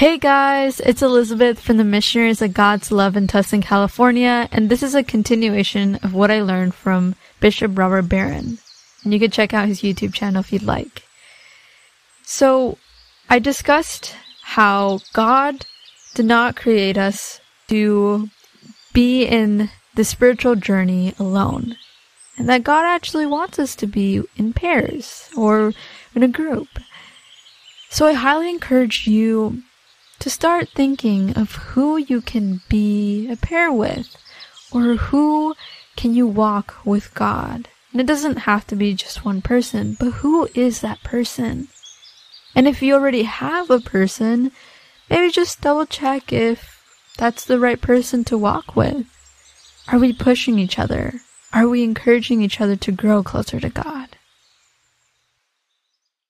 Hey guys, it's Elizabeth from the Missionaries of God's Love in Tustin, California, and this is a continuation of what I learned from Bishop Robert Barron. And you can check out his YouTube channel if you'd like. So, I discussed how God did not create us to be in the spiritual journey alone. And that God actually wants us to be in pairs or in a group. So I highly encourage you to start thinking of who you can be a pair with or who can you walk with God. And it doesn't have to be just one person, but who is that person? And if you already have a person, maybe just double check if that's the right person to walk with. Are we pushing each other? Are we encouraging each other to grow closer to God?